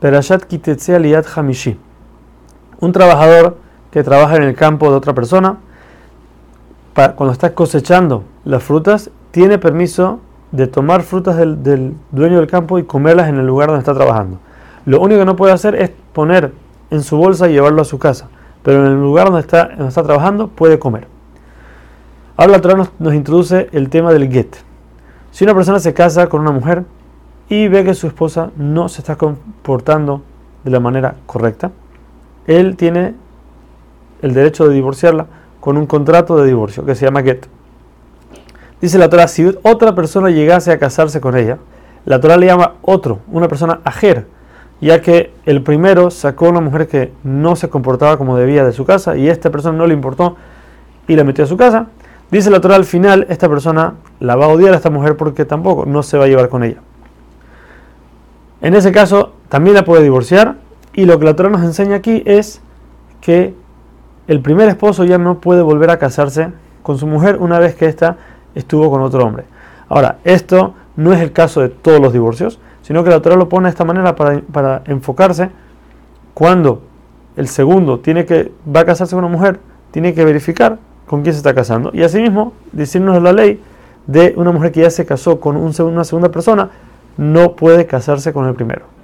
Perashat Kitetzea Liat Hamishi. Un trabajador que trabaja en el campo de otra persona, cuando está cosechando las frutas, tiene permiso de tomar frutas del, dueño del campo y comerlas en el lugar donde está trabajando. Lo único que no puede hacer es poner en su bolsa y llevarlo a su casa, pero en el lugar donde está, trabajando puede comer. Ahora la Torah nos introduce el tema del get. Si una persona se casa con una mujer y ve que su esposa no se está comportando de la manera correcta, él tiene el derecho de divorciarla con un contrato de divorcio que se llama get. Dice la Torah, si otra persona llegase a casarse con ella, la Torah le llama otro, una persona ajer, ya que el primero sacó a una mujer que no se comportaba como debía de su casa y esta persona no le importó y la metió a su casa. Dice la Torah al final, esta persona la va a odiar a esta mujer porque tampoco no se va a llevar con ella. En ese caso, también la puede divorciar y lo que la Torah nos enseña aquí es que el primer esposo ya no puede volver a casarse con su mujer una vez que ésta estuvo con otro hombre. Ahora, esto no es el caso de todos los divorcios, sino que la Torah lo pone de esta manera para, enfocarse cuando el segundo tiene que, va a casarse con una mujer, tiene que verificar con quién se está casando. Y asimismo, decirnos la ley de una mujer que ya se casó con una segunda persona, no puede casarse con el primero.